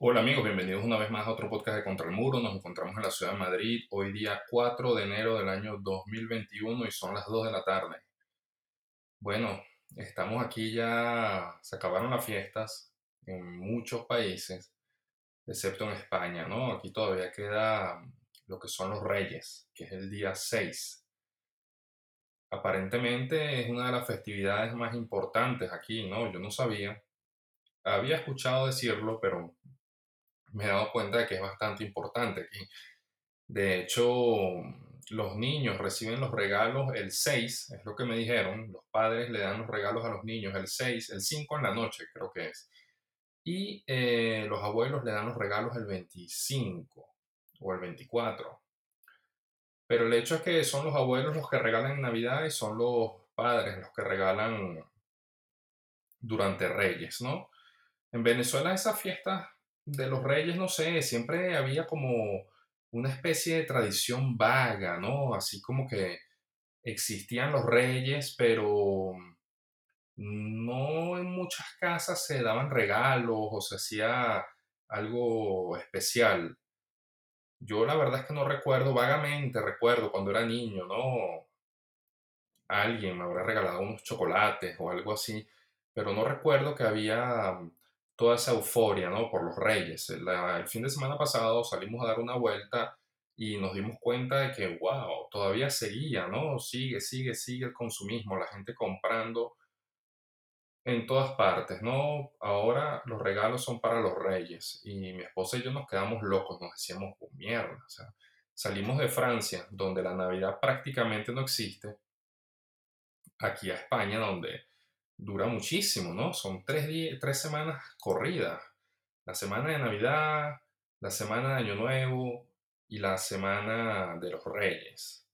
Hola amigos, bienvenidos una vez más a otro podcast de Contra el Muro. Nos encontramos en la ciudad de Madrid hoy día 4 de enero del año 2021 y son las 2 de la tarde. Bueno, estamos aquí ya, se acabaron las fiestas en muchos países, excepto en España, ¿no? Aquí todavía queda lo que son los Reyes, que es el día 6. Aparentemente es una de las festividades más importantes aquí, ¿no? Yo no sabía. Había escuchado decirlo, pero me he dado cuenta de que es bastante importante aquí. De hecho, los niños reciben los regalos el 6, es lo que me dijeron. Los padres le dan los regalos a los niños el 6, el 5 en la noche, creo que es. Y eh, los abuelos le dan los regalos el 25 o el 24. Pero el hecho es que son los abuelos los que regalan en Navidad y son los padres los que regalan durante Reyes, ¿no? En Venezuela esas fiestas de los reyes, no sé, siempre había como una especie de tradición vaga, ¿no? Así como que existían los reyes, pero no en muchas casas se daban regalos o se hacía algo especial. Yo la verdad es que no recuerdo, vagamente recuerdo cuando era niño, ¿no? Alguien me habrá regalado unos chocolates o algo así, pero no recuerdo que había toda esa euforia, ¿no? Por los reyes. El, fin de semana pasado salimos a dar una vuelta y nos dimos cuenta de que, wow, todavía seguía, ¿no? Sigue, sigue, sigue el consumismo, la gente comprando en todas partes, ¿no? Ahora los regalos son para los reyes y mi esposa y yo nos quedamos locos, nos decíamos, oh, mierda, o sea, salimos de Francia, donde la Navidad prácticamente no existe, aquí a España, donde dura muchísimo, ¿no? Son tres, tres semanas corridas. La semana de Navidad, la semana de Año Nuevo y la semana de los Reyes.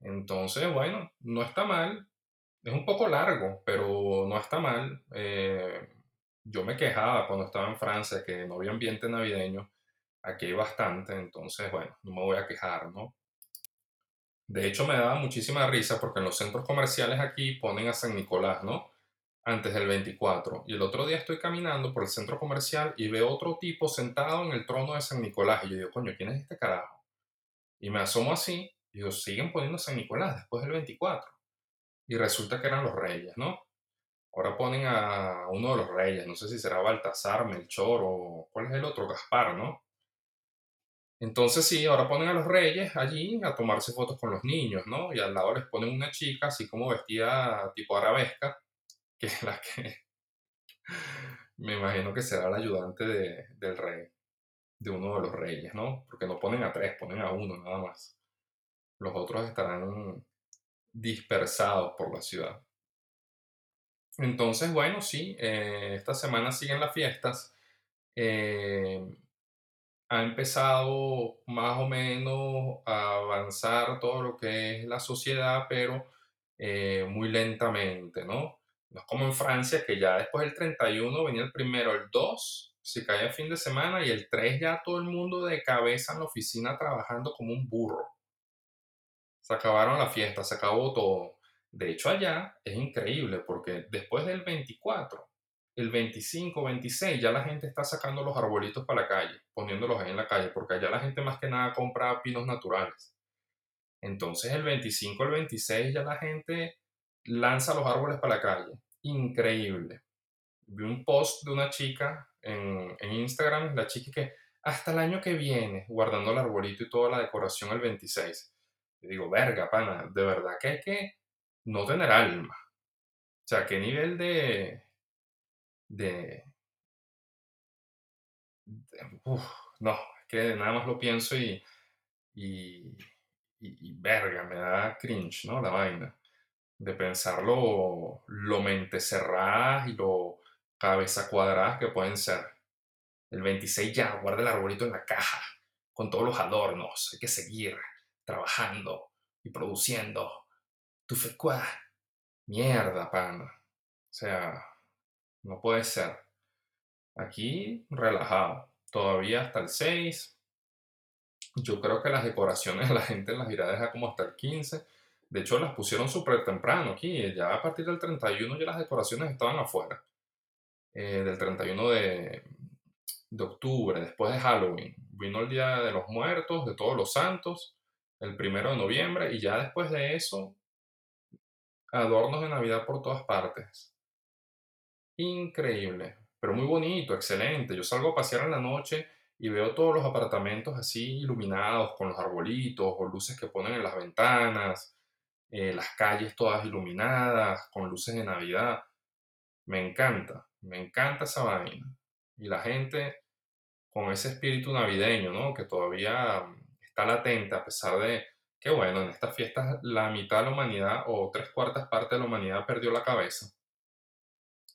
Entonces, bueno, no está mal. Es un poco largo, pero no está mal. Eh, yo me quejaba cuando estaba en Francia que no había ambiente navideño. Aquí hay bastante, entonces, bueno, no me voy a quejar, ¿no? De hecho, me daba muchísima risa porque en los centros comerciales aquí ponen a San Nicolás, ¿no? Antes del 24. Y el otro día estoy caminando por el centro comercial y veo otro tipo sentado en el trono de San Nicolás. Y yo digo, coño, ¿quién es este carajo? Y me asomo así y digo, siguen poniendo San Nicolás después del 24. Y resulta que eran los reyes, ¿no? Ahora ponen a uno de los reyes, no sé si será Baltasar, Melchor o cuál es el otro, Gaspar, ¿no? Entonces sí, ahora ponen a los reyes allí a tomarse fotos con los niños, ¿no? Y al lado les ponen una chica así como vestida tipo arabesca que la que me imagino que será la ayudante de, del rey, de uno de los reyes, ¿no? Porque no ponen a tres, ponen a uno nada más. Los otros estarán dispersados por la ciudad. Entonces, bueno, sí, eh, esta semana siguen las fiestas. Eh, ha empezado más o menos a avanzar todo lo que es la sociedad, pero eh, muy lentamente, ¿no? No es como en Francia, que ya después del 31 venía el primero, el 2, si caía fin de semana, y el 3 ya todo el mundo de cabeza en la oficina trabajando como un burro. Se acabaron la fiesta, se acabó todo. De hecho, allá es increíble porque después del 24, el 25, 26, ya la gente está sacando los arbolitos para la calle, poniéndolos ahí en la calle, porque allá la gente más que nada compra pinos naturales. Entonces el 25, el 26 ya la gente lanza los árboles para la calle. Increíble. Vi un post de una chica en, Instagram, la chica que hasta el año que viene, guardando el arbolito y toda la decoración el 26. Y digo, verga, pana, de verdad que hay que no tener alma. O sea, qué nivel de... de... no, es que nada más lo pienso y, y, y verga, me da cringe, ¿no? La vaina de pensar lo, mente cerradas y lo cabeza cuadradas que pueden ser. El 26 ya, guarda el arbolito en la caja, con todos los adornos. Hay que seguir trabajando y produciendo. Tu fe Mierda, pana. O sea, no puede ser. Aquí, relajado. Todavía hasta el 6. Yo creo que las decoraciones la gente las irá a dejar como hasta el 15 de hecho, las pusieron súper temprano aquí. Ya a partir del 31 ya las decoraciones estaban afuera. Eh, del 31 de, de octubre, después de Halloween. Vino el Día de los Muertos, de todos los santos, el primero de noviembre, y ya después de eso, adornos de Navidad por todas partes. Increíble, pero muy bonito, excelente. Yo salgo a pasear en la noche y veo todos los apartamentos así iluminados con los arbolitos o luces que ponen en las ventanas, eh, las calles todas iluminadas con luces de Navidad. Me encanta, me encanta esa vaina. Y la gente con ese espíritu navideño, ¿no? Que todavía mm, está latente a pesar de que, bueno, en estas fiestas la mitad de la humanidad o tres cuartas partes de la humanidad perdió la cabeza.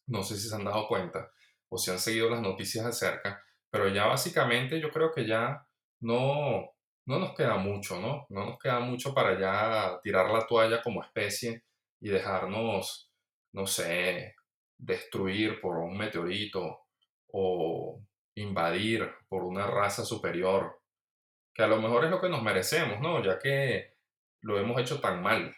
No sé si se han dado cuenta o si han seguido las noticias de cerca, pero ya básicamente yo creo que ya no, no nos queda mucho, ¿no? No nos queda mucho para ya tirar la toalla como especie y dejarnos, no sé, destruir por un meteorito o invadir por una raza superior, que a lo mejor es lo que nos merecemos, ¿no? Ya que lo hemos hecho tan mal.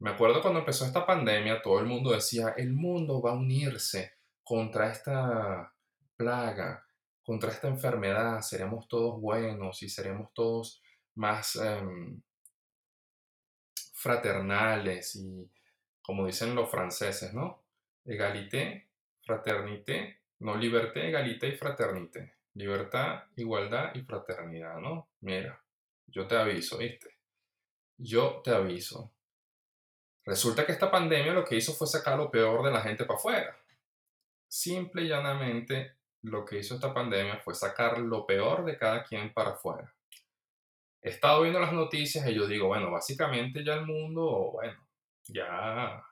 Me acuerdo cuando empezó esta pandemia, todo el mundo decía, el mundo va a unirse contra esta plaga, contra esta enfermedad, seremos todos buenos y seremos todos más em, fraternales y, como dicen los franceses, ¿no? Egalité, fraternité, no, liberté, egalité y fraternité. Libertad, igualdad y fraternidad, ¿no? Mira, yo te aviso, ¿viste? Yo te aviso. Resulta que esta pandemia lo que hizo fue sacar lo peor de la gente para afuera. Simple y llanamente lo que hizo esta pandemia fue sacar lo peor de cada quien para afuera. He estado viendo las noticias y yo digo, bueno, básicamente ya el mundo, bueno, ya,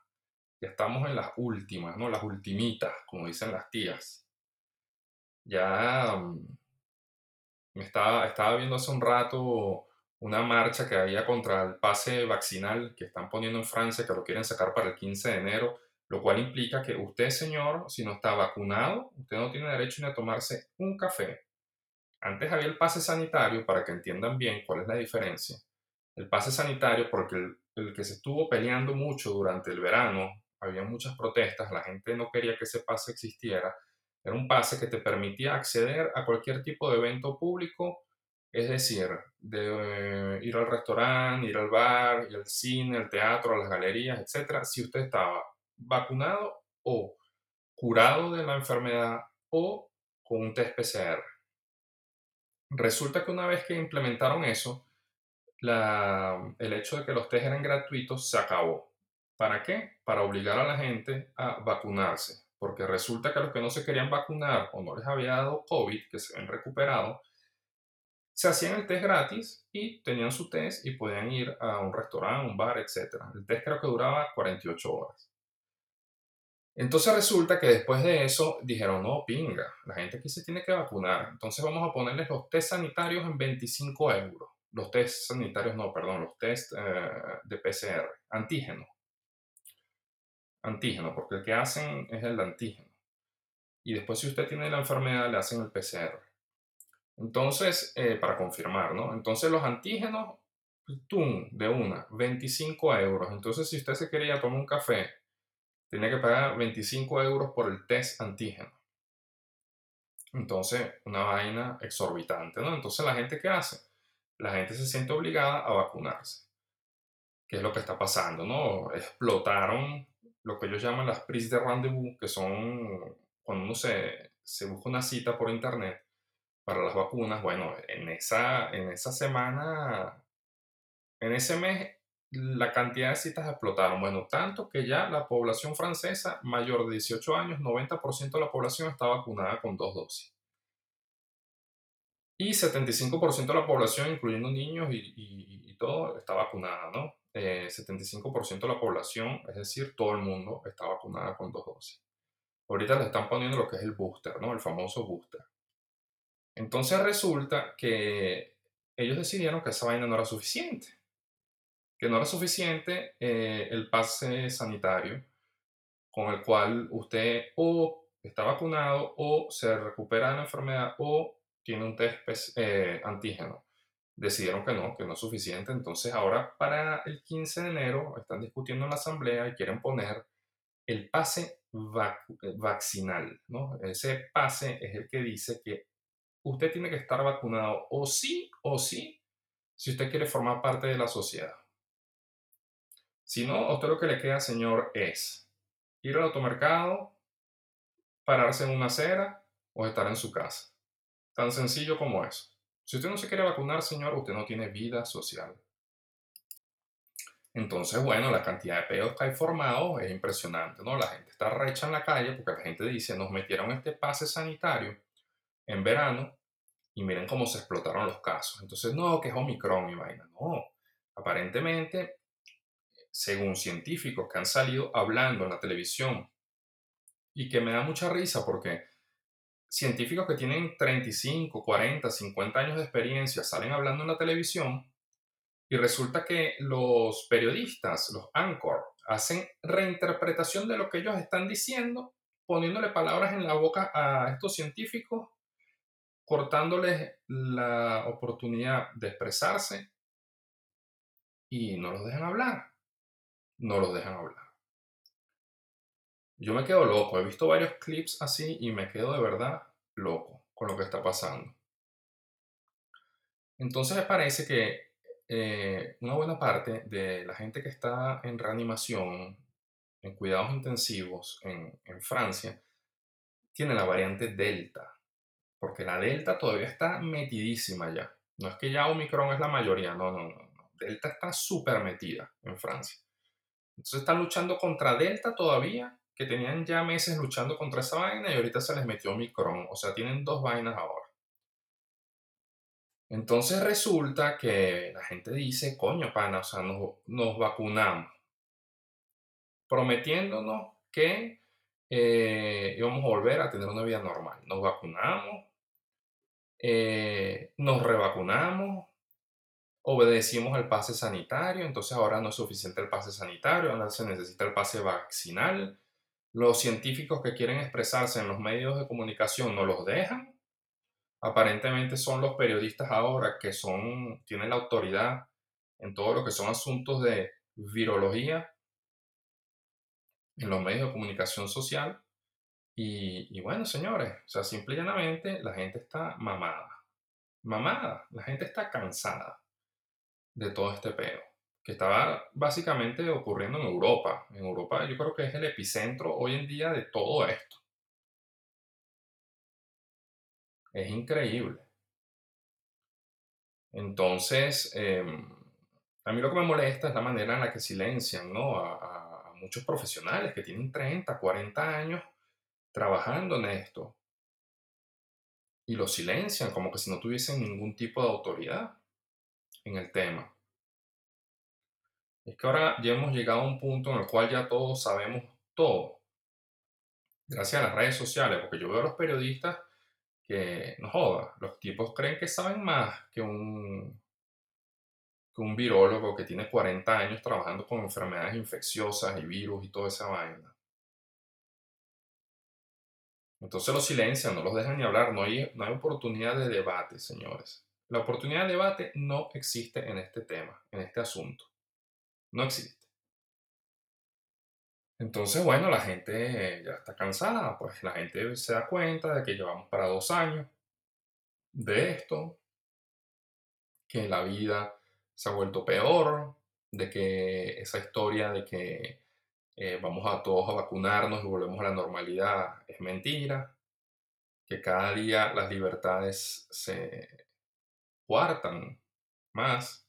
ya estamos en las últimas, ¿no? Las ultimitas, como dicen las tías. Ya mm, me estaba, estaba viendo hace un rato una marcha que había contra el pase vaccinal que están poniendo en Francia, que lo quieren sacar para el 15 de enero lo cual implica que usted, señor, si no está vacunado, usted no tiene derecho ni a tomarse un café. Antes había el pase sanitario, para que entiendan bien cuál es la diferencia. El pase sanitario, porque el, que se estuvo peleando mucho durante el verano, había muchas protestas, la gente no quería que ese pase existiera, era un pase que te permitía acceder a cualquier tipo de evento público, es decir, de eh, ir al restaurante, ir al bar, ir al cine, al teatro, a las galerías, etc., si usted estaba vacunado o curado de la enfermedad o con un test PCR. Resulta que una vez que implementaron eso, el hecho de que los test eran gratuitos se acabó. ¿Para qué? Para obligar a la gente a vacunarse. Porque resulta que los que no se querían vacunar o no les había dado COVID, que se habían recuperado, se hacían el test gratis y tenían su test y podían ir a un restaurante, un bar, etc. El test creo que duraba 48 horas. Entonces resulta que después de eso dijeron, no, pinga, la gente aquí se tiene que vacunar. Entonces vamos a ponerles los test sanitarios en 25 euros. Los test sanitarios, no, perdón, los test eh, de PCR, antígeno. Antígeno, porque el que hacen es el antígeno. Y después si usted tiene la enfermedad le hacen el PCR. Entonces, eh, para confirmar, ¿no? Entonces los antígenos, ¡tum! De una, 25 euros. Entonces si usted se quería tomar un café tenía que pagar 25 euros por el test antígeno. Entonces, una vaina exorbitante, ¿no? Entonces, ¿la gente qué hace? La gente se siente obligada a vacunarse. ¿Qué es lo que está pasando, no? Explotaron lo que ellos llaman las prises de rendezvous, que son cuando uno se, se busca una cita por internet para las vacunas. Bueno, en esa, en esa semana, en ese mes la cantidad de citas explotaron. Bueno, tanto que ya la población francesa mayor de 18 años, 90% de la población está vacunada con dos dosis. Y 75% de la población, incluyendo niños y, todo, está vacunada, ¿no? 75% eh, de la población, es decir, todo el mundo está vacunada con dos dosis. Ahorita le están poniendo lo que es el booster, ¿no? El famoso booster. Entonces resulta que ellos decidieron que esa vaina no era suficiente que no era suficiente eh, el pase sanitario con el cual usted o está vacunado o se recupera de la enfermedad o tiene un test eh, antígeno. Decidieron que no, que no es suficiente. Entonces ahora para el 15 de enero están discutiendo en la asamblea y quieren poner el pase eh, vaccinal, ¿no? Ese pase es el que dice que usted tiene que estar vacunado o sí o sí si usted quiere formar parte de la sociedad. Si no, a usted lo que le queda, señor, es ir al automercado, pararse en una acera o estar en su casa. Tan sencillo como eso. Si usted no se quiere vacunar, señor, usted no tiene vida social. Entonces, bueno, la cantidad de pedos que hay formados es impresionante, ¿no? La gente está recha en la calle porque la gente dice, nos metieron este pase sanitario en verano y miren cómo se explotaron los casos. Entonces, no, que es Omicron y vaina. No, aparentemente, según científicos que han salido hablando en la televisión y que me da mucha risa porque científicos que tienen 35, 40, 50 años de experiencia salen hablando en la televisión y resulta que los periodistas, los anchor, hacen reinterpretación de lo que ellos están diciendo, poniéndole palabras en la boca a estos científicos, cortándoles la oportunidad de expresarse y no los dejan hablar. No los dejan hablar. Yo me quedo loco, he visto varios clips así y me quedo de verdad loco con lo que está pasando. Entonces me parece que eh, una buena parte de la gente que está en reanimación, en cuidados intensivos en, Francia, tiene la variante Delta, porque la Delta todavía está metidísima ya. No es que ya Omicron es la mayoría, no, no, no. Delta está súper metida en Francia. Entonces están luchando contra Delta todavía, que tenían ya meses luchando contra esa vaina y ahorita se les metió Omicron. O sea, tienen dos vainas ahora. Entonces resulta que la gente dice, coño, pana, o sea, nos, vacunamos, prometiéndonos que eh, íbamos a volver a tener una vida normal. Nos vacunamos, eh, nos revacunamos, obedecimos el pase sanitario, entonces ahora no es suficiente el pase sanitario, ahora se necesita el pase vaccinal. Los científicos que quieren expresarse en los medios de comunicación no los dejan aparentemente son los periodistas ahora que son, tienen la autoridad en todo lo que son asuntos de virología en los medios de comunicación social. Y, bueno, señores, o sea, simple y llanamente la gente está mamada. Mamada, la gente está cansada de todo este pedo que estaba básicamente ocurriendo en Europa. En Europa yo creo que es el epicentro hoy en día de todo esto. Es increíble. Entonces, em, a mí lo que me molesta es la manera en la que silencian ¿no? a, a muchos profesionales que tienen 30, 40 años trabajando en esto. Y lo silencian como que si no tuviesen ningún tipo de autoridad en el tema. Es que ahora ya hemos llegado a un punto en el cual ya todos sabemos todo. Gracias a las redes sociales, porque yo veo a los periodistas que no joda, los tipos creen que saben más que un, que un virólogo que tiene 40 años trabajando con enfermedades infecciosas y virus y toda esa vaina. Entonces los silencian, no los dejan ni hablar, no hay, no hay oportunidad de debate, señores. La oportunidad de debate no existe en este tema, en este asunto. No existe. Entonces, bueno, la gente ya está cansada, pues la gente se da cuenta de que llevamos para dos años de esto, que la vida se ha vuelto peor, de que esa historia de que eh, vamos a todos a vacunarnos y volvemos a la normalidad es mentira, que cada día las libertades se cuartan más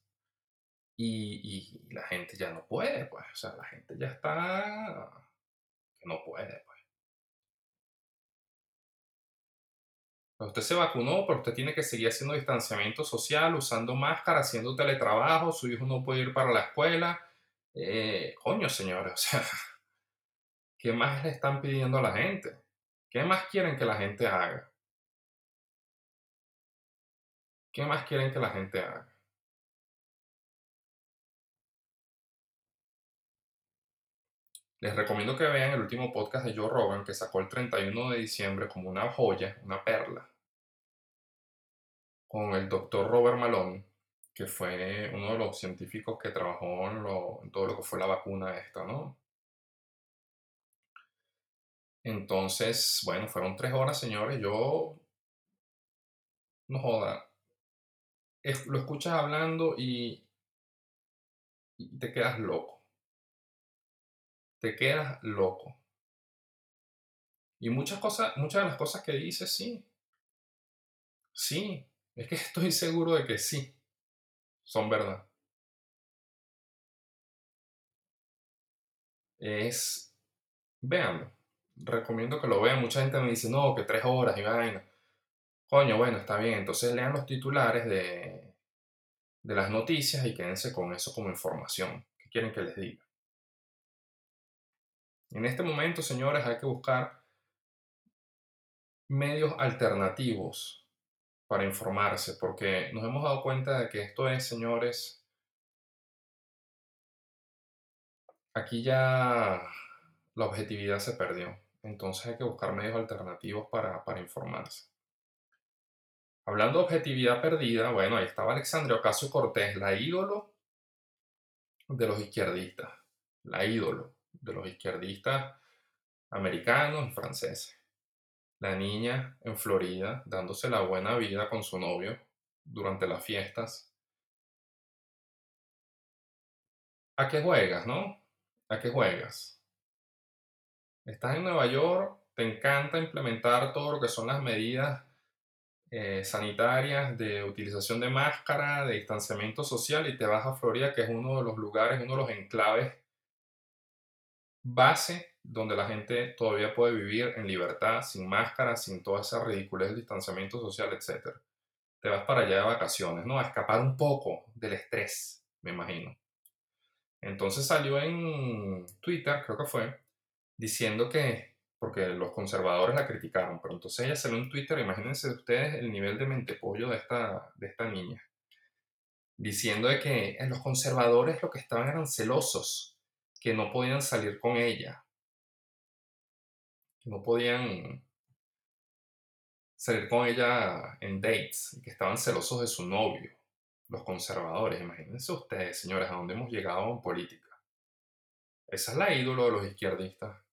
y, la gente ya no puede, pues, o sea, la gente ya está que no puede, pues. Usted se vacunó, pero usted tiene que seguir haciendo distanciamiento social, usando máscara, haciendo teletrabajo, su hijo no puede ir para la escuela. Eh, coño, señores, o sea, ¿qué más le están pidiendo a la gente? ¿Qué más quieren que la gente haga? ¿Qué más quieren que la gente haga? Les recomiendo que vean el último podcast de Joe Rogan que sacó el 31 de diciembre como una joya, una perla, con el doctor Robert Malone, que fue uno de los científicos que trabajó en, todo lo que fue la vacuna esta, ¿no? Entonces, bueno, fueron tres horas, señores. Yo, no joda, lo escuchas hablando y, y te quedas loco. Te quedas loco. Y muchas cosas, muchas de las cosas que dice, sí, sí, es que estoy seguro de que sí, son verdad. Es, véanlo, recomiendo que lo vean. Mucha gente me dice, no, que tres horas y vaina. Coño, bueno, está bien. Entonces lean los titulares de, de las noticias y quédense con eso como información. ¿Qué quieren que les diga? En este momento, señores, hay que buscar medios alternativos para informarse, porque nos hemos dado cuenta de que esto es, señores, aquí ya la objetividad se perdió. Entonces hay que buscar medios alternativos para, para informarse. Hablando de objetividad perdida, bueno, ahí estaba Alexandria Ocasio Cortés, la ídolo de los izquierdistas, la ídolo de los izquierdistas americanos y franceses. La niña en Florida dándose la buena vida con su novio durante las fiestas. ¿A qué juegas, no? ¿A qué juegas? Estás en Nueva York, te encanta implementar todo lo que son las medidas eh, sanitarias de utilización de máscara, de distanciamiento social y te vas a Florida, que es uno de los lugares, uno de los enclaves base donde la gente todavía puede vivir en libertad, sin máscara, sin toda esa ridiculez del distanciamiento social, etc. Te vas para allá de vacaciones, ¿no? A escapar un poco del estrés, me imagino. Entonces salió en Twitter, creo que fue, diciendo que, porque los conservadores la criticaron, pero entonces ella salió en Twitter, imagínense ustedes el nivel de mentepollo de esta, de esta niña, diciendo de que los conservadores lo que estaban eran celosos, que no podían salir con ella, que no podían salir con ella en dates, que estaban celosos de su novio, los conservadores. Imagínense ustedes, señores, a dónde hemos llegado en política. Esa es la ídolo de los izquierdistas.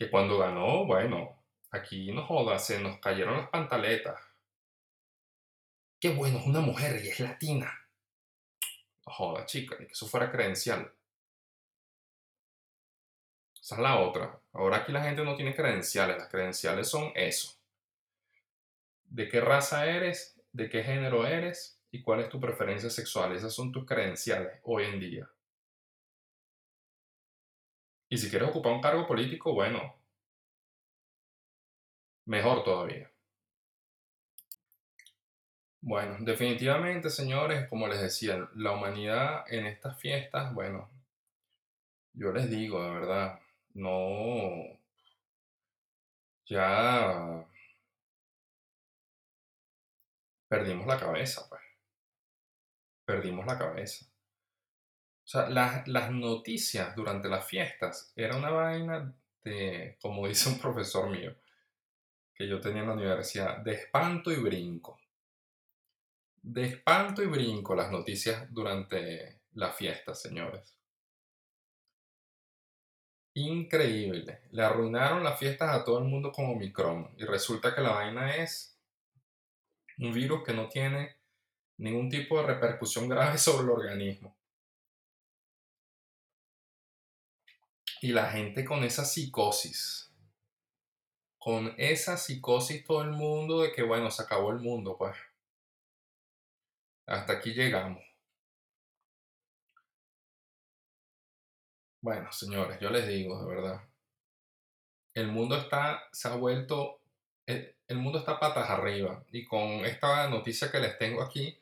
Que cuando ganó, bueno, aquí no joda, se nos cayeron las pantaletas. Qué bueno, es una mujer y es latina. No joda, chica, ni que eso fuera credencial. Esa es la otra. Ahora aquí la gente no tiene credenciales. Las credenciales son eso. De qué raza eres, de qué género eres y cuál es tu preferencia sexual. Esas son tus credenciales hoy en día. Y si quieres ocupar un cargo político, bueno, mejor todavía. Bueno, definitivamente, señores, como les decía, la humanidad en estas fiestas, bueno, yo les digo, de verdad, no, ya perdimos la cabeza, pues. Perdimos la cabeza. Sea, las, las noticias durante las fiestas era una vaina de, como dice un profesor mío, que yo tenía en la universidad, de espanto y brinco. De espanto y brinco las noticias durante las fiestas, señores. Increíble. Le arruinaron las fiestas a todo el mundo con Omicron. Y resulta que la vaina es un virus que no tiene ningún tipo de repercusión grave sobre el organismo. Y la gente con esa psicosis. Con esa psicosis todo el mundo de que, bueno, se acabó el mundo, pues. Hasta aquí llegamos. Bueno, señores, yo les digo, de verdad. El mundo está, se ha vuelto, el, el mundo está patas arriba. Y con esta noticia que les tengo aquí,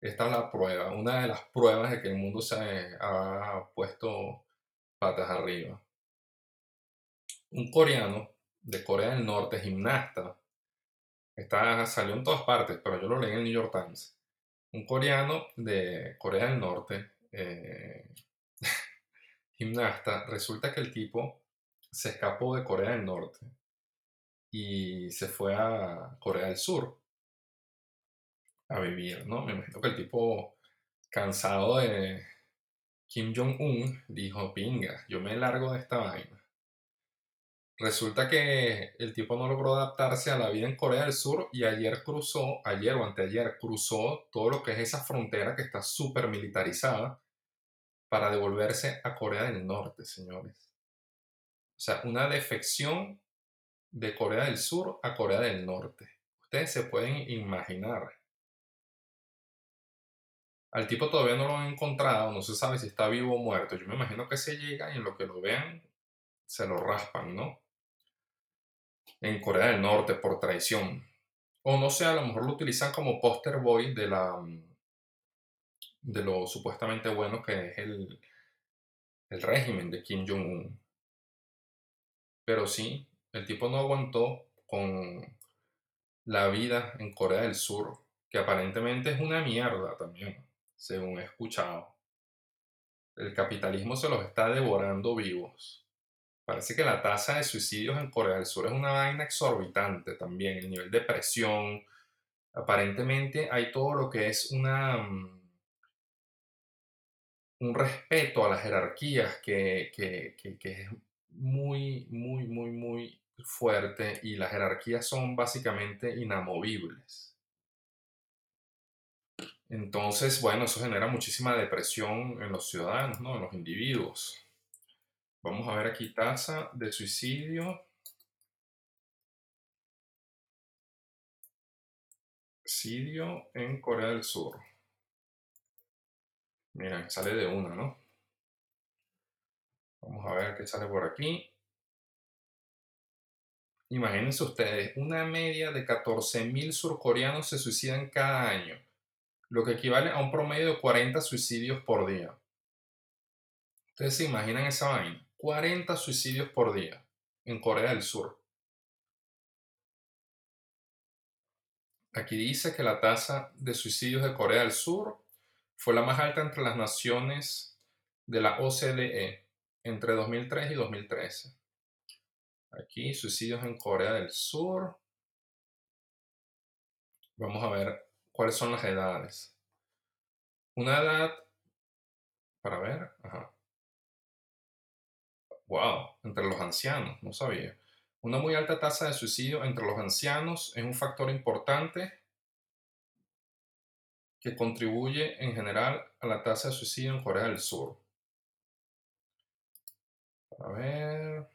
esta es la prueba, una de las pruebas de que el mundo se ha puesto patas arriba. Un coreano de Corea del Norte, gimnasta, está, salió en todas partes, pero yo lo leí en el New York Times. Un coreano de Corea del Norte, eh, gimnasta, resulta que el tipo se escapó de Corea del Norte y se fue a Corea del Sur a vivir, ¿no? Me imagino que el tipo, cansado de Kim Jong-un, dijo, pinga, yo me largo de esta vaina. Resulta que el tipo no logró adaptarse a la vida en Corea del Sur y ayer cruzó, ayer o anteayer, cruzó todo lo que es esa frontera que está súper militarizada para devolverse a Corea del Norte, señores. O sea, una defección de Corea del Sur a Corea del Norte. Ustedes se pueden imaginar. Al tipo todavía no lo han encontrado, no se sabe si está vivo o muerto. Yo me imagino que se llega y en lo que lo vean se lo raspan, ¿no? En Corea del Norte por traición. O no sé, a lo mejor lo utilizan como poster boy de la de lo supuestamente bueno que es el, el régimen de Kim Jong-un. Pero sí, el tipo no aguantó con la vida en Corea del Sur, que aparentemente es una mierda también, según he escuchado. El capitalismo se los está devorando vivos. Parece que la tasa de suicidios en Corea del Sur es una vaina exorbitante también, el nivel de presión. Aparentemente hay todo lo que es una mm, un respeto a las jerarquías que, que, es muy, muy, muy, muy fuerte y las jerarquías son básicamente inamovibles. Entonces, bueno, eso genera muchísima depresión en los ciudadanos, ¿no? en los individuos. Vamos a ver aquí tasa de suicidio. Suicidio en Corea del Sur. Mira, sale de una, ¿no? Vamos a ver qué sale por aquí. Imagínense ustedes, una media de 14.000 surcoreanos se suicidan cada año, lo que equivale a un promedio de 40 suicidios por día. Ustedes se imaginan esa vaina, 40 suicidios por día en Corea del Sur. Aquí dice que la tasa de suicidios de Corea del Sur fue la más alta entre las naciones de la OCDE entre 2003 y 2013. Aquí, suicidios en Corea del Sur. Vamos a ver cuáles son las edades. Una edad, para ver, ajá. Wow, entre los ancianos, no sabía. Una muy alta tasa de suicidio entre los ancianos es un factor importante que contribuye en general a la tasa de suicidio en Corea del Sur. A ver.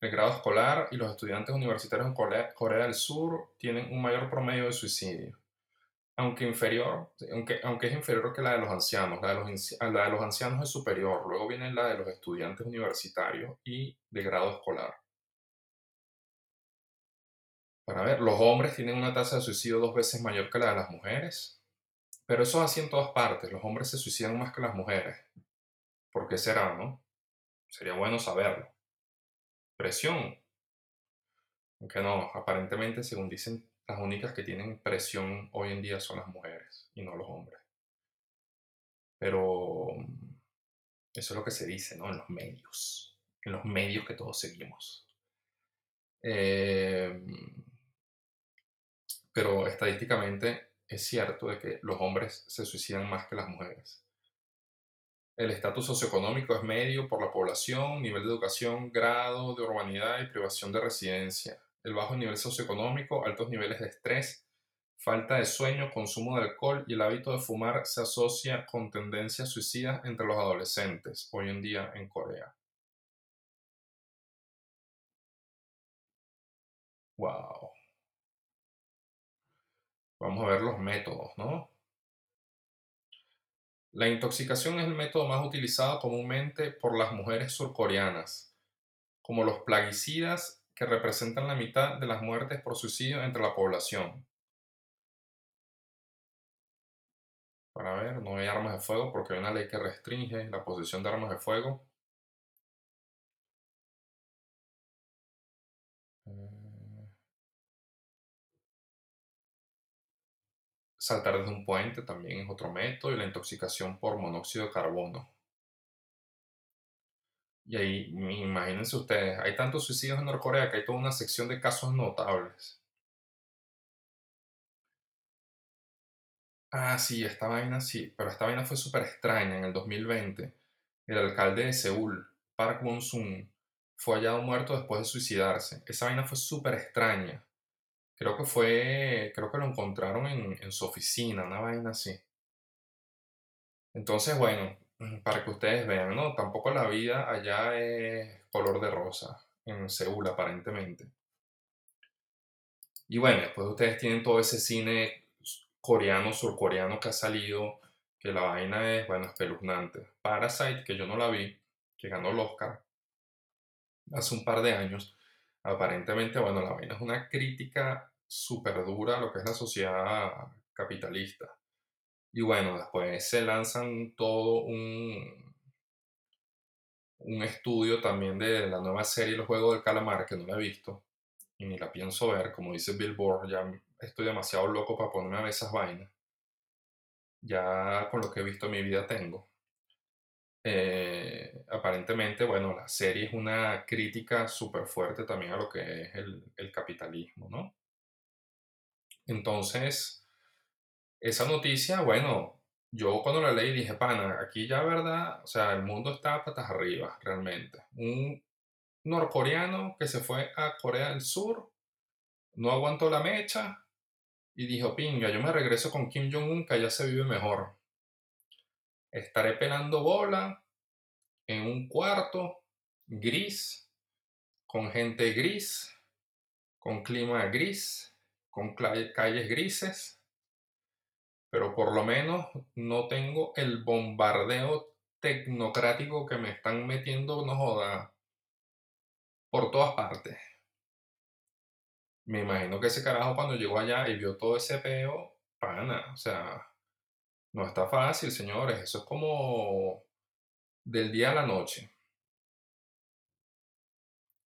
El grado escolar y los estudiantes universitarios en Corea, del Sur tienen un mayor promedio de suicidio, aunque inferior, aunque, aunque es inferior que la de los ancianos. La de los, la de los ancianos es superior, luego viene la de los estudiantes universitarios y de grado escolar. Para ver, los hombres tienen una tasa de suicidio dos veces mayor que la de las mujeres, pero eso es así en todas partes. Los hombres se suicidan más que las mujeres. ¿Por qué será, no? Sería bueno saberlo. Presión. Aunque no, aparentemente, según dicen, las únicas que tienen presión hoy en día son las mujeres y no los hombres. Pero eso es lo que se dice, ¿no? En los medios. En los medios que todos seguimos. Eh, pero estadísticamente es cierto de que los hombres se suicidan más que las mujeres. El estatus socioeconómico es medio por la población, nivel de educación, grado de urbanidad y privación de residencia. El bajo nivel socioeconómico, altos niveles de estrés, falta de sueño, consumo de alcohol y el hábito de fumar se asocia con tendencias suicidas entre los adolescentes hoy en día en Corea. Wow. Vamos a ver los métodos, ¿no? La intoxicación es el método más utilizado comúnmente por las mujeres surcoreanas, como los plaguicidas que representan la mitad de las muertes por suicidio entre la población. Para ver, no hay armas de fuego porque hay una ley que restringe la posesión de armas de fuego. Saltar desde un puente también es otro método y la intoxicación por monóxido de carbono. Y ahí, imagínense ustedes, hay tantos suicidios en Norcorea que hay toda una sección de casos notables. Ah, sí, esta vaina sí, pero esta vaina fue súper extraña en el 2020. el alcalde de Seúl, Park Won-sun, fue hallado muerto después de suicidarse. Esa vaina fue súper extraña. Creo que fue, creo que lo encontraron en, en su oficina, una vaina así. Entonces, bueno, para que ustedes vean, ¿no? Tampoco la vida allá es color de rosa, en Seúl aparentemente. Y bueno, después ustedes tienen todo ese cine coreano, surcoreano que ha salido, que la vaina es, bueno, espeluznante. Parasite, que yo no la vi, que ganó el Oscar hace un par de años. Aparentemente, bueno, la vaina es una crítica súper dura a lo que es la sociedad capitalista. Y bueno, después se lanzan todo un, un estudio también de la nueva serie El Juego del Calamar, que no la he visto y ni la pienso ver, como dice Billboard, ya estoy demasiado loco para ponerme a ver esas vainas. Ya con lo que he visto en mi vida tengo. Eh, aparentemente, bueno, la serie es una crítica súper fuerte también a lo que es el, el capitalismo, ¿no? Entonces, esa noticia, bueno, yo cuando la leí dije, pana, aquí ya, ¿verdad? O sea, el mundo está patas arriba, realmente. Un norcoreano que se fue a Corea del Sur, no aguantó la mecha y dijo, pinga, yo me regreso con Kim Jong-un, que allá se vive mejor. Estaré pelando bola en un cuarto gris, con gente gris, con clima gris, con calles grises, pero por lo menos no tengo el bombardeo tecnocrático que me están metiendo, no por todas partes. Me imagino que ese carajo cuando llegó allá y vio todo ese peo, pana, o sea, no está fácil, señores, eso es como del día a la noche.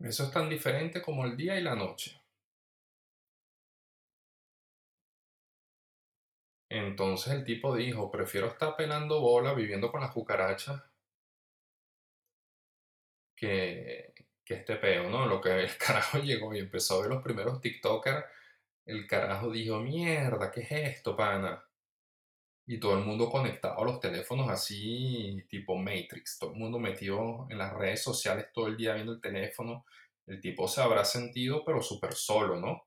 Eso es tan diferente como el día y la noche. Entonces el tipo dijo, prefiero estar pelando bola, viviendo con las cucarachas, que, que este peo, ¿no? Lo que el carajo llegó y empezó a ver los primeros TikTokers, el carajo dijo, mierda, ¿qué es esto, pana? Y todo el mundo conectado a los teléfonos así, tipo Matrix, todo el mundo metido en las redes sociales todo el día viendo el teléfono. El tipo se habrá sentido, pero súper solo, ¿no?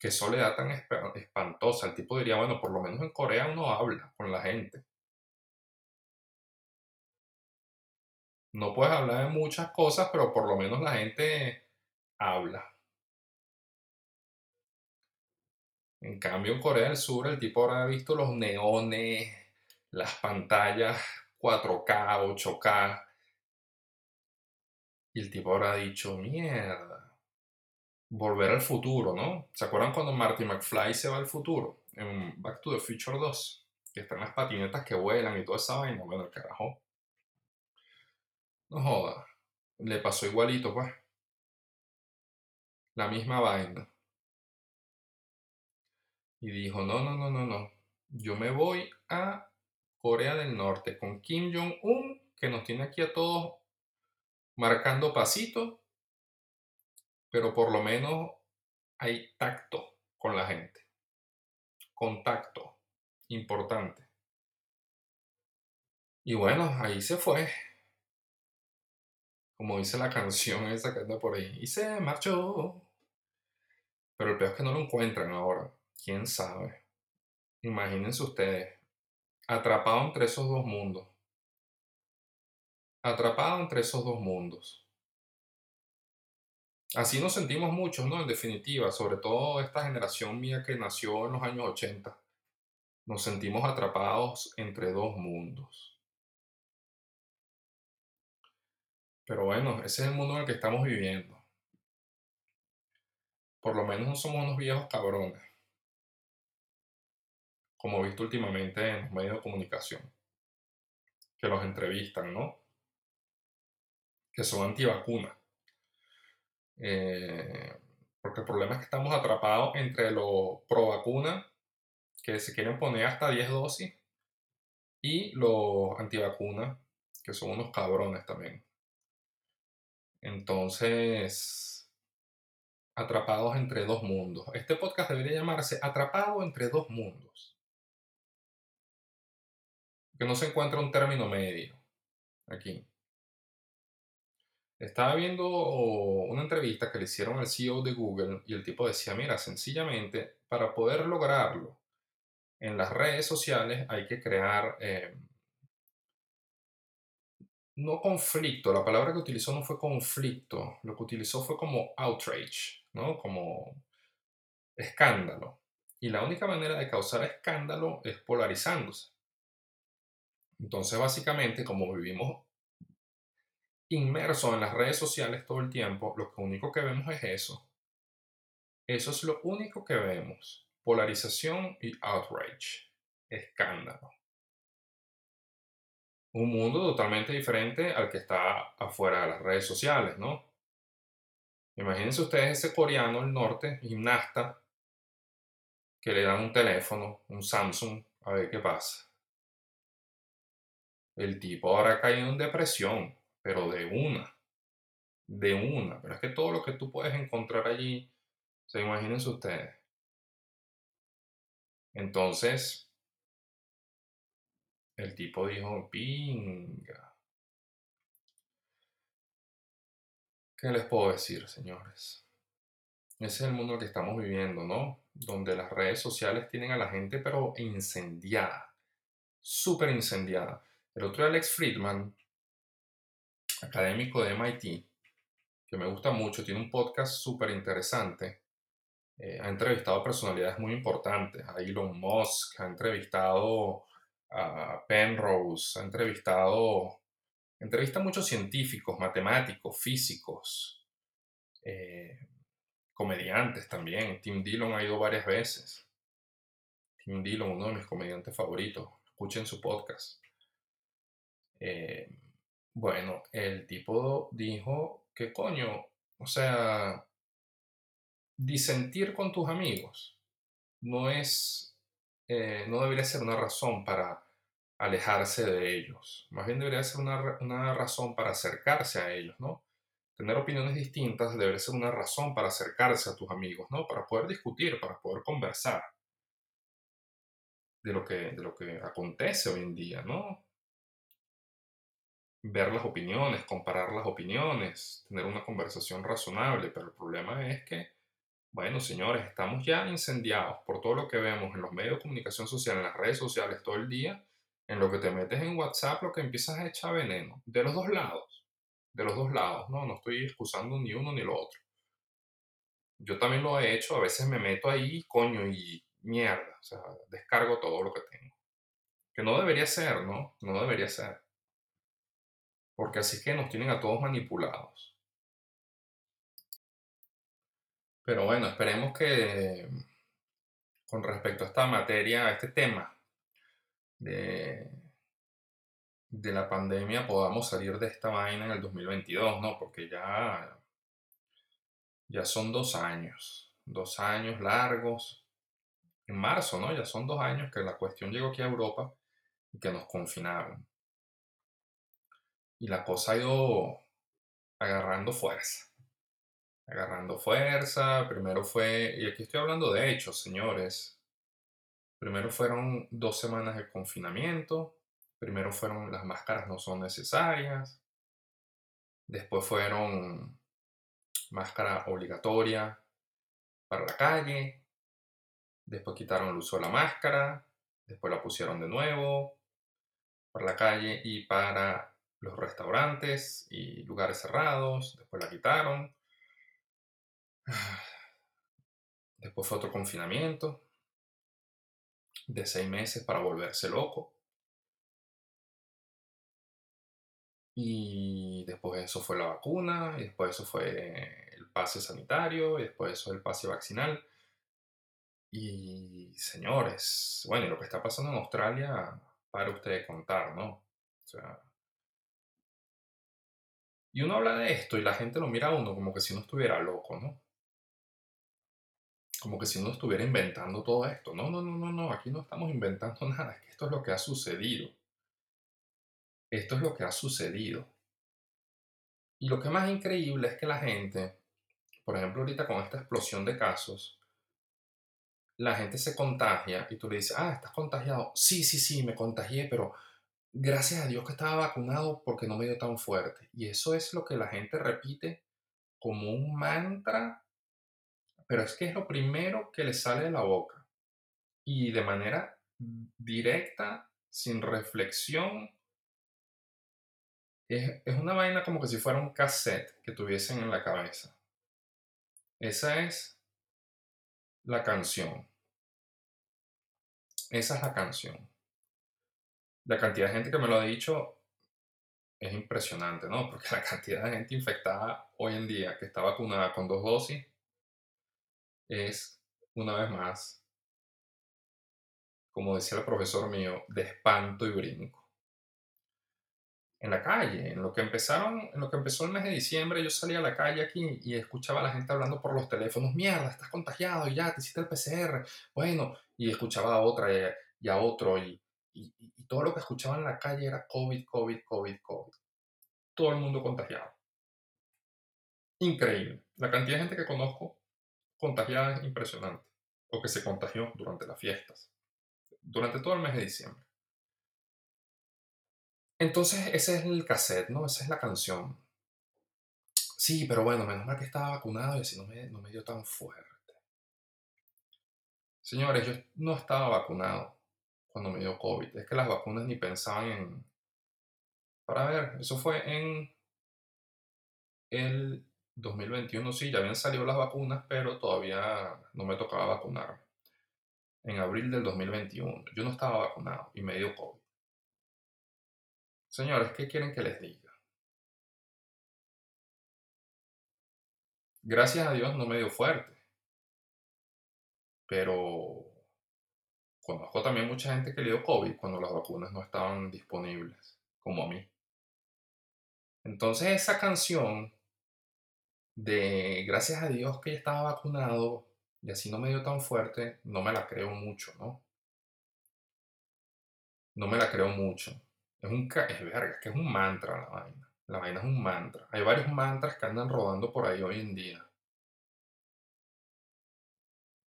Qué soledad tan espantosa. El tipo diría, bueno, por lo menos en Corea uno habla con la gente. No puedes hablar de muchas cosas, pero por lo menos la gente habla. En cambio, en Corea del Sur, el tipo habrá visto los neones, las pantallas 4K, 8K. Y el tipo habrá dicho, mierda, volver al futuro, ¿no? ¿Se acuerdan cuando Marty McFly se va al futuro? En Back to the Future 2, que están las patinetas que vuelan y toda esa vaina. Bueno, el carajo no joda. Le pasó igualito, pues. La misma vaina. Y dijo, no, no, no, no, no. Yo me voy a Corea del Norte con Kim Jong-un, que nos tiene aquí a todos marcando pasito, pero por lo menos hay tacto con la gente. Contacto. Importante. Y bueno, ahí se fue como dice la canción esa que anda por ahí, y se marchó. Pero el peor es que no lo encuentran ahora. ¿Quién sabe? Imagínense ustedes, atrapado entre esos dos mundos. Atrapado entre esos dos mundos. Así nos sentimos muchos, ¿no? En definitiva, sobre todo esta generación mía que nació en los años 80. Nos sentimos atrapados entre dos mundos. Pero bueno, ese es el mundo en el que estamos viviendo. Por lo menos no somos unos viejos cabrones, como visto últimamente en los medios de comunicación, que los entrevistan, ¿no? Que son antivacunas. Eh, porque el problema es que estamos atrapados entre los pro vacuna, que se quieren poner hasta 10 dosis, y los antivacunas, que son unos cabrones también. Entonces, atrapados entre dos mundos. Este podcast debería llamarse Atrapado entre dos mundos. Que no se encuentra un término medio. aquí. Estaba viendo una entrevista que le hicieron al CEO de Google y el tipo decía, mira, sencillamente para poder lograrlo en las redes sociales hay que crear, eh, no conflicto, la palabra que utilizó no fue conflicto, lo que utilizó fue como outrage, ¿no? Como escándalo. Y la única manera de causar escándalo es polarizándose. Entonces, básicamente, como vivimos inmersos en las redes sociales todo el tiempo, lo único que vemos es eso. Eso es lo único que vemos. Polarización y outrage. Escándalo. Un mundo totalmente diferente al que está afuera de las redes sociales, ¿no? Imagínense ustedes ese coreano del norte, gimnasta, que le dan un teléfono, un Samsung, a ver qué pasa. El tipo ahora cae en depresión, pero de una, de una. Pero es que todo lo que tú puedes encontrar allí, se imagínense ustedes. Entonces, el tipo dijo, pinga. ¿Qué les puedo decir, señores? Ese es el mundo que estamos viviendo, ¿no? Donde las redes sociales tienen a la gente pero incendiada, súper incendiada. El otro Alex Friedman, académico de MIT, que me gusta mucho, tiene un podcast súper interesante. Eh, ha entrevistado personalidades muy importantes, a Elon Musk, ha entrevistado a Penrose, ha entrevistado, entrevista a muchos científicos, matemáticos, físicos. Eh, comediantes también. Tim Dillon ha ido varias veces. Tim Dillon, uno de mis comediantes favoritos. Escuchen su podcast. Eh, bueno, el tipo dijo que coño, o sea, disentir con tus amigos no es, eh, no debería ser una razón para alejarse de ellos. Más bien debería ser una, una razón para acercarse a ellos, ¿no? tener opiniones distintas debe ser una razón para acercarse a tus amigos, ¿no? Para poder discutir, para poder conversar de lo que, de lo que acontece hoy en día, ¿no? Ver las opiniones, comparar las opiniones, tener una conversación razonable, pero el problema es que, bueno, señores, estamos ya incendiados por todo lo que vemos en los medios de comunicación social, en las redes sociales todo el día, en lo que te metes en WhatsApp, lo que empiezas a echar veneno, de los dos lados de los dos lados, ¿no? No estoy excusando ni uno ni lo otro. Yo también lo he hecho, a veces me meto ahí, coño, y mierda, o sea, descargo todo lo que tengo. Que no debería ser, ¿no? No debería ser. Porque así que nos tienen a todos manipulados. Pero bueno, esperemos que con respecto a esta materia, a este tema de de la pandemia podamos salir de esta vaina en el 2022, ¿no? Porque ya, ya son dos años, dos años largos. En marzo, ¿no? Ya son dos años que la cuestión llegó aquí a Europa y que nos confinaron. Y la cosa ha ido agarrando fuerza. Agarrando fuerza. Primero fue, y aquí estoy hablando de hechos, señores. Primero fueron dos semanas de confinamiento, Primero fueron las máscaras no son necesarias. Después fueron máscara obligatoria para la calle. Después quitaron el uso de la máscara. Después la pusieron de nuevo para la calle y para los restaurantes y lugares cerrados. Después la quitaron. Después fue otro confinamiento de seis meses para volverse loco. Y después eso fue la vacuna, y después eso fue el pase sanitario, y después eso el pase vaccinal. Y señores, bueno, lo que está pasando en Australia, para ustedes contar, ¿no? O sea, y uno habla de esto y la gente lo mira a uno como que si uno estuviera loco, ¿no? Como que si uno estuviera inventando todo esto. No, no, no, no, no, aquí no estamos inventando nada, es que esto es lo que ha sucedido. Esto es lo que ha sucedido. Y lo que más increíble es que la gente, por ejemplo ahorita con esta explosión de casos, la gente se contagia y tú le dices, ah, estás contagiado. Sí, sí, sí, me contagié, pero gracias a Dios que estaba vacunado porque no me dio tan fuerte. Y eso es lo que la gente repite como un mantra, pero es que es lo primero que le sale de la boca. Y de manera directa, sin reflexión, es, es una vaina como que si fuera un cassette que tuviesen en la cabeza. Esa es la canción. Esa es la canción. La cantidad de gente que me lo ha dicho es impresionante, ¿no? Porque la cantidad de gente infectada hoy en día que está vacunada con dos dosis es, una vez más, como decía el profesor mío, de espanto y brinco en la calle. En lo que empezaron, en lo que empezó el mes de diciembre, yo salía a la calle aquí y escuchaba a la gente hablando por los teléfonos, mierda, estás contagiado, y ya, te hiciste el PCR, bueno, y escuchaba a otra y, a otro, y, y, todo lo que escuchaba en la calle era COVID, COVID, COVID, COVID. Todo el mundo contagiado. Increíble. La cantidad de gente que conozco contagiada es impresionante. O que se contagió durante las fiestas. Durante todo el mes de diciembre. Entonces, ese es el cassette, ¿no? Esa es la canción. Sí, pero bueno, menos mal que estaba vacunado y así no me, no me dio tan fuerte. Señores, yo no estaba vacunado cuando me dio COVID. Es que las vacunas ni pensaban en... Para ver, eso fue en el 2021, sí, ya habían salido las vacunas, pero todavía no me tocaba vacunarme. En abril del 2021. Yo no estaba vacunado y me dio COVID. Señores, ¿qué quieren que les diga? Gracias a Dios no me dio fuerte. Pero conozco también mucha gente que le dio COVID cuando las vacunas no estaban disponibles, como a mí. Entonces esa canción de gracias a Dios que ya estaba vacunado y así no me dio tan fuerte, no me la creo mucho, ¿no? No me la creo mucho. Es un, es verga, que es un mantra la vaina. La vaina es un mantra. Hay varios mantras que andan rodando por ahí hoy en día.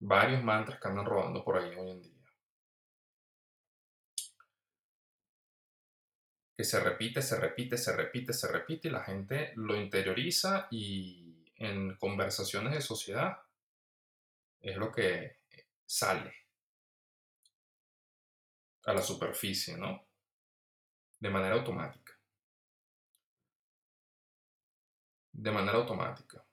Varios mantras que andan rodando por ahí hoy en día. Que se repite, se repite, se repite, se repite y la gente lo interioriza y en conversaciones de sociedad es lo que sale a la superficie, ¿no? de manera automática. De manera automática.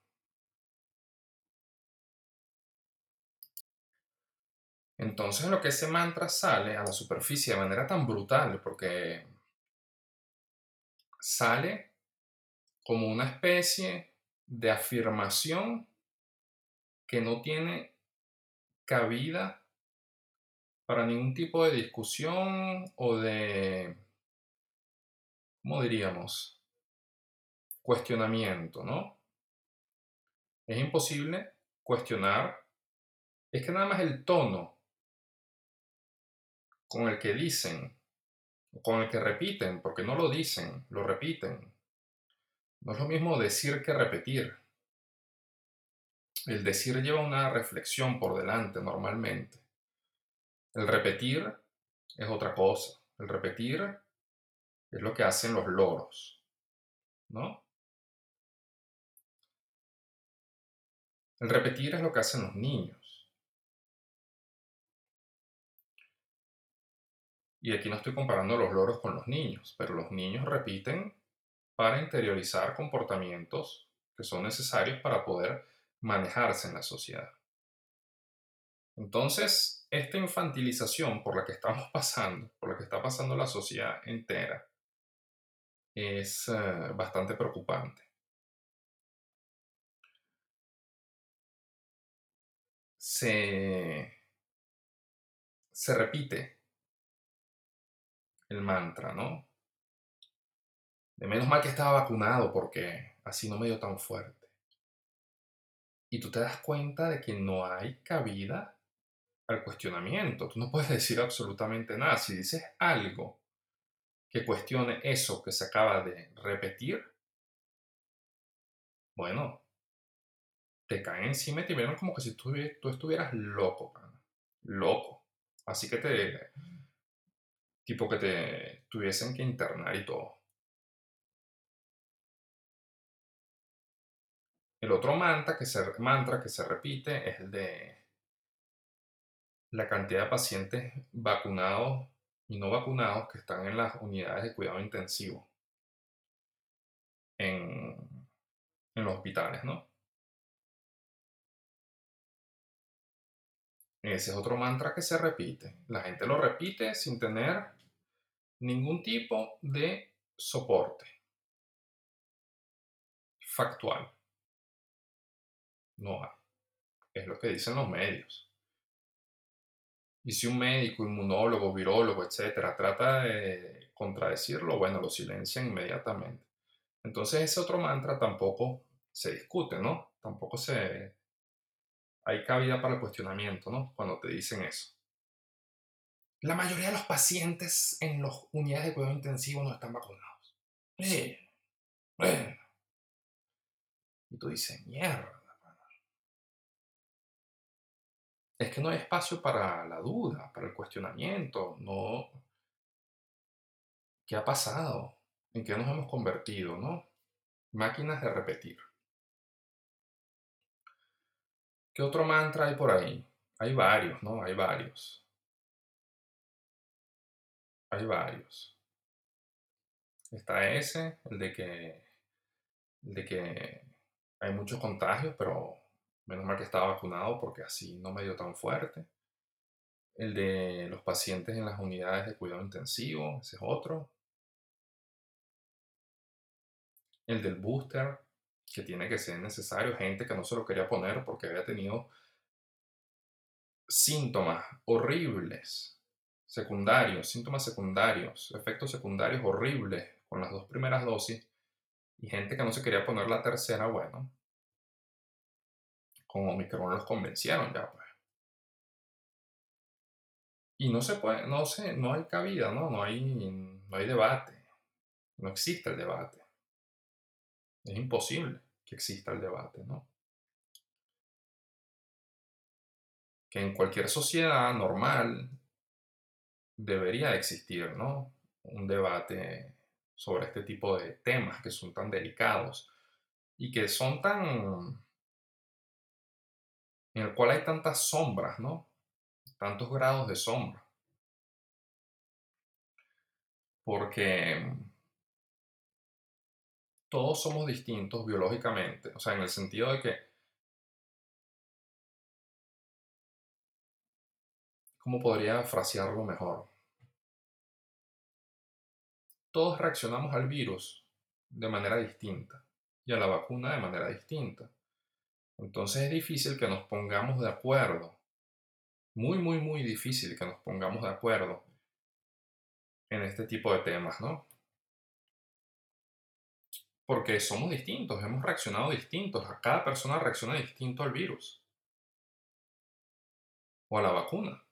Entonces lo que ese mantra sale a la superficie de manera tan brutal, porque sale como una especie de afirmación que no tiene cabida para ningún tipo de discusión o de ¿cómo diríamos? Cuestionamiento, ¿no? Es imposible cuestionar. Es que nada más el tono con el que dicen, con el que repiten, porque no lo dicen, lo repiten. No es lo mismo decir que repetir. El decir lleva una reflexión por delante normalmente. El repetir es otra cosa. El repetir es lo que hacen los loros, ¿no? El repetir es lo que hacen los niños. Y aquí no estoy comparando los loros con los niños, pero los niños repiten para interiorizar comportamientos que son necesarios para poder manejarse en la sociedad. Entonces, esta infantilización por la que estamos pasando, por la que está pasando la sociedad entera, es eh, bastante preocupante. Se, se repite el mantra, ¿no? De menos mal que estaba vacunado porque así no me dio tan fuerte. Y tú te das cuenta de que no hay cabida al cuestionamiento. Tú no puedes decir absolutamente nada. Si dices algo que cuestione eso que se acaba de repetir, bueno, te caen encima y te miran como que si tú estuvieras loco, loco. Así que te, tipo que te, tuviesen que internar y todo. El otro mantra que se, mantra que se repite es el de la cantidad de pacientes vacunados y no vacunados que están en las unidades de cuidado intensivo en, en los hospitales, ¿no? Ese es otro mantra que se repite. La gente lo repite sin tener ningún tipo de soporte factual. No hay. Es lo que dicen los medios. Y si un médico, inmunólogo, virólogo, etcétera, trata de contradecirlo, bueno, lo silencian inmediatamente. Entonces ese otro mantra tampoco se discute, ¿no? Tampoco se... Hay cabida para el cuestionamiento, ¿no? Cuando te dicen eso. La mayoría de los pacientes en las unidades de cuidado intensivo no están vacunados. Sí. Bueno. Y tú dices, mierda. es que no hay espacio para la duda, para el cuestionamiento, no. ¿Qué ha pasado? ¿En qué nos hemos convertido, no? Máquinas de repetir. ¿Qué otro mantra hay por ahí? Hay varios, ¿no? Hay varios. Hay varios. Está ese, el de que, el de que hay muchos contagios, pero Menos mal que estaba vacunado porque así no me dio tan fuerte. El de los pacientes en las unidades de cuidado intensivo, ese es otro. El del booster, que tiene que ser necesario. Gente que no se lo quería poner porque había tenido síntomas horribles, secundarios, síntomas secundarios, efectos secundarios horribles con las dos primeras dosis. Y gente que no se quería poner la tercera, bueno, con Omicron los convencieron ya, pues. Y no se puede, no sé, no hay cabida, ¿no? No hay, no hay debate. No existe el debate. Es imposible que exista el debate, ¿no? Que en cualquier sociedad normal debería existir, ¿no? Un debate sobre este tipo de temas que son tan delicados y que son tan en el cual hay tantas sombras, ¿no? Tantos grados de sombra. Porque todos somos distintos biológicamente, o sea, en el sentido de que ¿cómo podría frasearlo mejor? Todos reaccionamos al virus de manera distinta y a la vacuna de manera distinta. Entonces es difícil que nos pongamos de acuerdo. Muy, muy, muy difícil que nos pongamos de acuerdo en este tipo de temas, ¿no? Porque somos distintos, hemos reaccionado distintos. Cada persona reacciona distinto al virus o a la vacuna.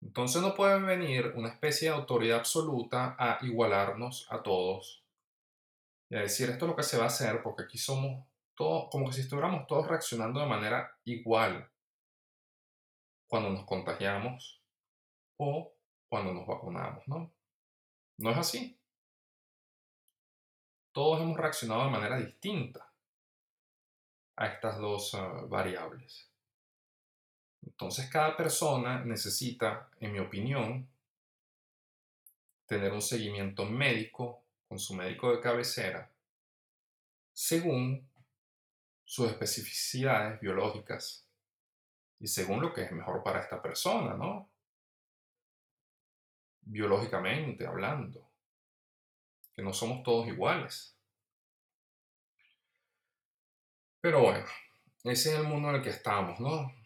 Entonces no puede venir una especie de autoridad absoluta a igualarnos a todos y a decir esto es lo que se va a hacer porque aquí somos como que si estuviéramos todos reaccionando de manera igual cuando nos contagiamos o cuando nos vacunamos, ¿no? No es así. Todos hemos reaccionado de manera distinta a estas dos ah, variables. Entonces cada persona necesita, en mi opinión, tener un seguimiento médico con su médico de cabecera según sus especificidades biológicas y según lo que es mejor para esta persona, ¿no? Biológicamente hablando, que no somos todos iguales. Pero bueno, ese es el mundo en el que estamos, ¿no?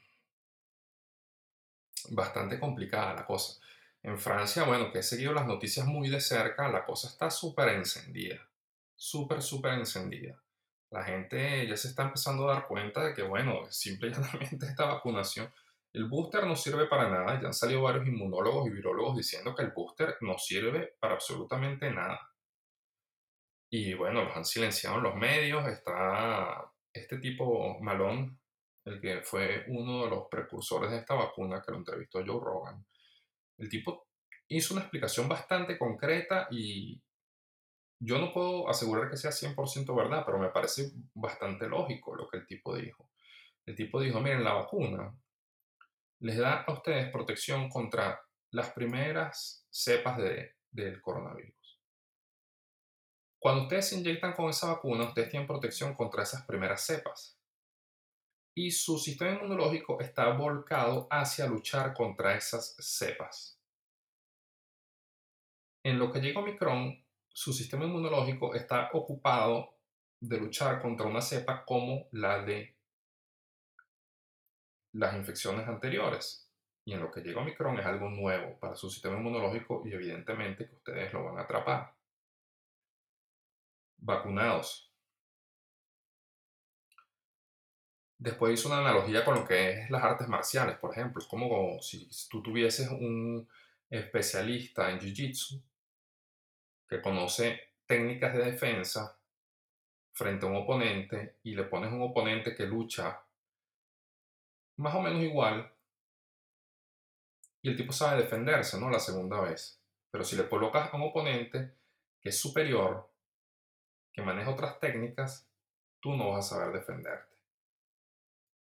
Bastante complicada la cosa. En Francia, bueno, que he seguido las noticias muy de cerca, la cosa está súper encendida, súper, súper encendida la gente ya se está empezando a dar cuenta de que, bueno, simple y llanamente esta vacunación, el booster no sirve para nada. Ya han salido varios inmunólogos y virólogos diciendo que el booster no sirve para absolutamente nada. Y bueno, los han silenciado en los medios. Está este tipo Malón, el que fue uno de los precursores de esta vacuna, que lo entrevistó Joe Rogan. El tipo hizo una explicación bastante concreta y yo no puedo asegurar que sea 100% verdad, pero me parece bastante lógico lo que el tipo dijo. El tipo dijo, miren, la vacuna les da a ustedes protección contra las primeras cepas de, del coronavirus. Cuando ustedes se inyectan con esa vacuna, ustedes tienen protección contra esas primeras cepas. Y su sistema inmunológico está volcado hacia luchar contra esas cepas. En lo que llega Omicron, su sistema inmunológico está ocupado de luchar contra una cepa como la de las infecciones anteriores. Y en lo que llega Omicron es algo nuevo para su sistema inmunológico y evidentemente que ustedes lo van a atrapar. Vacunados. Después hizo una analogía con lo que es las artes marciales, por ejemplo. Es como si tú tuvieses un especialista en Jiu-Jitsu que conoce técnicas de defensa frente a un oponente y le pones un oponente que lucha más o menos igual y el tipo sabe defenderse, ¿no? La segunda vez. Pero si le colocas a un oponente que es superior, que maneja otras técnicas, tú no vas a saber defenderte.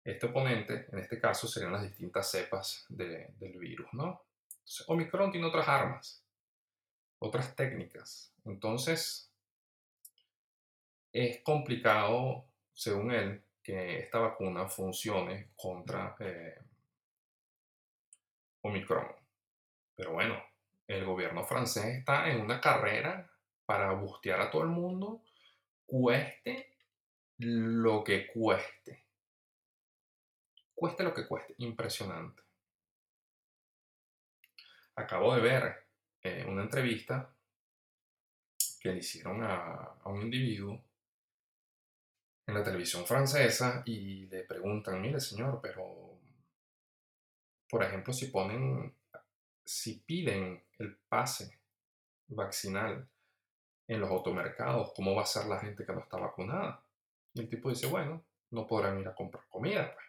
Este oponente, en este caso, serían las distintas cepas del virus, ¿no? Entonces, Omicron tiene otras armas otras técnicas. Entonces, es complicado, según él, que esta vacuna funcione contra eh, Omicron. Pero bueno, el gobierno francés está en una carrera para bustear a todo el mundo, cueste lo que cueste. Cueste lo que cueste. Impresionante. Acabo de ver eh, una entrevista que le hicieron a, un individuo en la televisión francesa y le preguntan, mire señor, pero por ejemplo si ponen, si piden el pase vaccinal en los automercados, ¿cómo va a ser la gente que no está vacunada? Y el tipo dice, bueno, no podrán ir a comprar comida. Pues.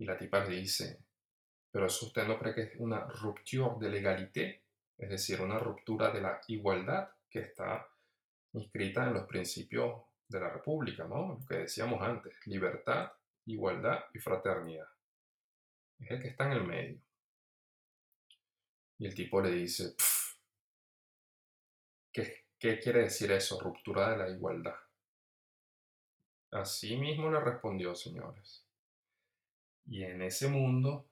Y la tipa le dice, pero eso usted no cree que es una rupture de legalité, es decir, una ruptura de la igualdad que está inscrita en los principios de la República, ¿no? Lo que decíamos antes, libertad, igualdad y fraternidad. Es el que está en el medio. Y el tipo le dice, ¿qué, ¿qué quiere decir eso? Ruptura de la igualdad. Así mismo le respondió, señores. Y en ese mundo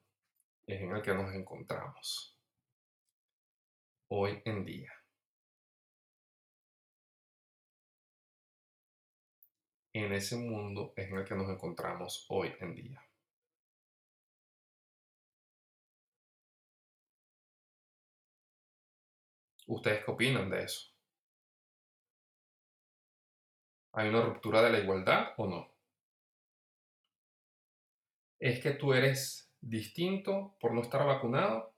es en el que nos encontramos hoy en día. En ese mundo es en el que nos encontramos hoy en día. ¿Ustedes qué opinan de eso? ¿Hay una ruptura de la igualdad o no? ¿Es que tú eres distinto por no estar vacunado,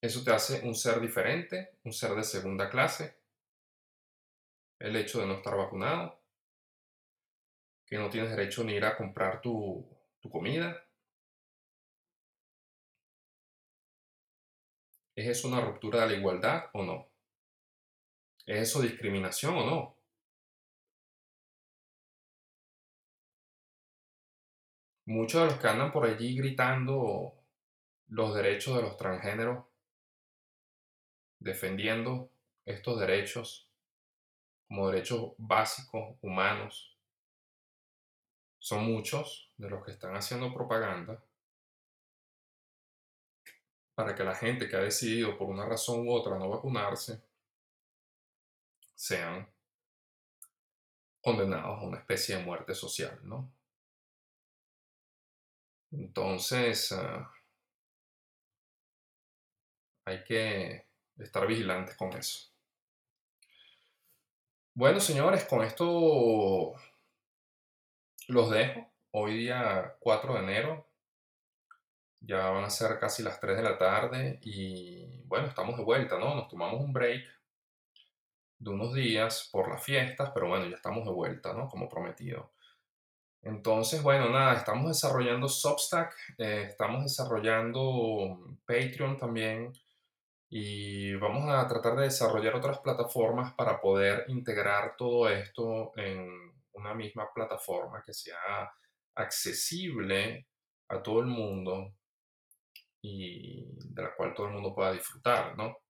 eso te hace un ser diferente, un ser de segunda clase. El hecho de no estar vacunado, que no tienes derecho ni ir a comprar tu, tu comida. ¿Es eso una ruptura de la igualdad o no? ¿Es eso discriminación o no? Muchos de los que andan por allí gritando los derechos de los transgéneros, defendiendo estos derechos como derechos básicos, humanos, son muchos de los que están haciendo propaganda para que la gente que ha decidido por una razón u otra no vacunarse sean condenados a una especie de muerte social, ¿no? Entonces, ah, hay que estar vigilantes con eso. Bueno, señores, con esto los dejo. Hoy día 4 de enero. Ya van a ser casi las 3 de la tarde y bueno, estamos de vuelta, ¿no? Nos tomamos un break de unos días por las fiestas, pero bueno, ya estamos de vuelta, ¿no? Como prometido. Entonces, bueno, nada, estamos desarrollando Substack, eh, estamos desarrollando Patreon también y vamos a tratar de desarrollar otras plataformas para poder integrar todo esto en una misma plataforma que sea accesible a todo el mundo y de la cual todo el mundo pueda disfrutar, ¿no?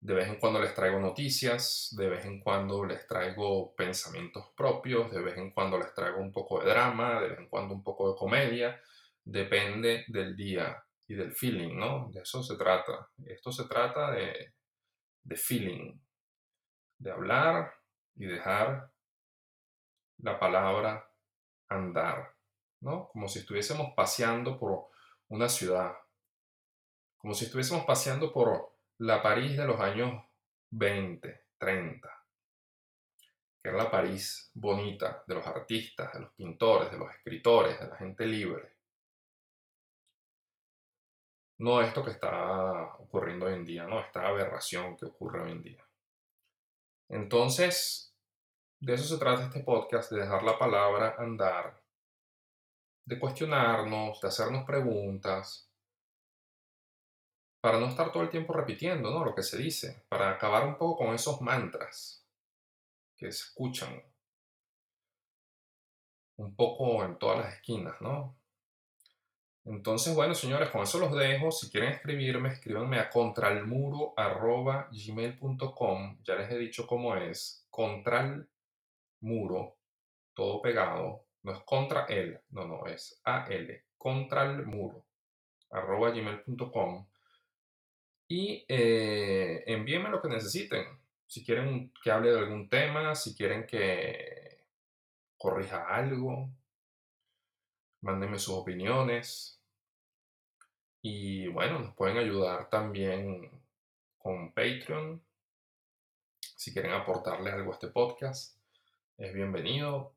De vez en cuando les traigo noticias, de vez en cuando les traigo pensamientos propios, de vez en cuando les traigo un poco de drama, de vez en cuando un poco de comedia, depende del día y del feeling, ¿no? De eso se trata. Esto se trata de, de feeling, de hablar y dejar la palabra andar, ¿no? Como si estuviésemos paseando por una ciudad, como si estuviésemos paseando por la París de los años 20, 30, que era la París bonita de los artistas, de los pintores, de los escritores, de la gente libre. No esto que está ocurriendo hoy en día, no esta aberración que ocurre hoy en día. Entonces, de eso se trata este podcast, de dejar la palabra andar, de cuestionarnos, de hacernos preguntas, para no estar todo el tiempo repitiendo ¿no? lo que se dice, para acabar un poco con esos mantras que se escuchan un poco en todas las esquinas, ¿no? Entonces, bueno, señores, con eso los dejo. Si quieren escribirme, escríbanme a contralmuro.gmail.com. Ya les he dicho cómo es. Contralmuro, todo pegado. No es contra él, no, no, es AL. Contralmuro, arroba y eh, envíenme lo que necesiten. Si quieren que hable de algún tema, si quieren que corrija algo, mándenme sus opiniones. Y bueno, nos pueden ayudar también con Patreon. Si quieren aportarle algo a este podcast, es bienvenido,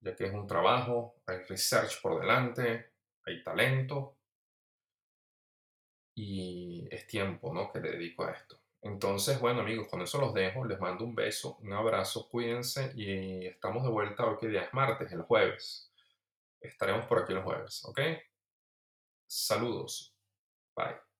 ya que es un trabajo, hay research por delante, hay talento y es tiempo ¿no? que le dedico a esto. Entonces, bueno amigos, con eso los dejo, les mando un beso, un abrazo, cuídense y estamos de vuelta hoy que día es martes, el jueves. Estaremos por aquí el jueves, ¿ok? Saludos. Bye.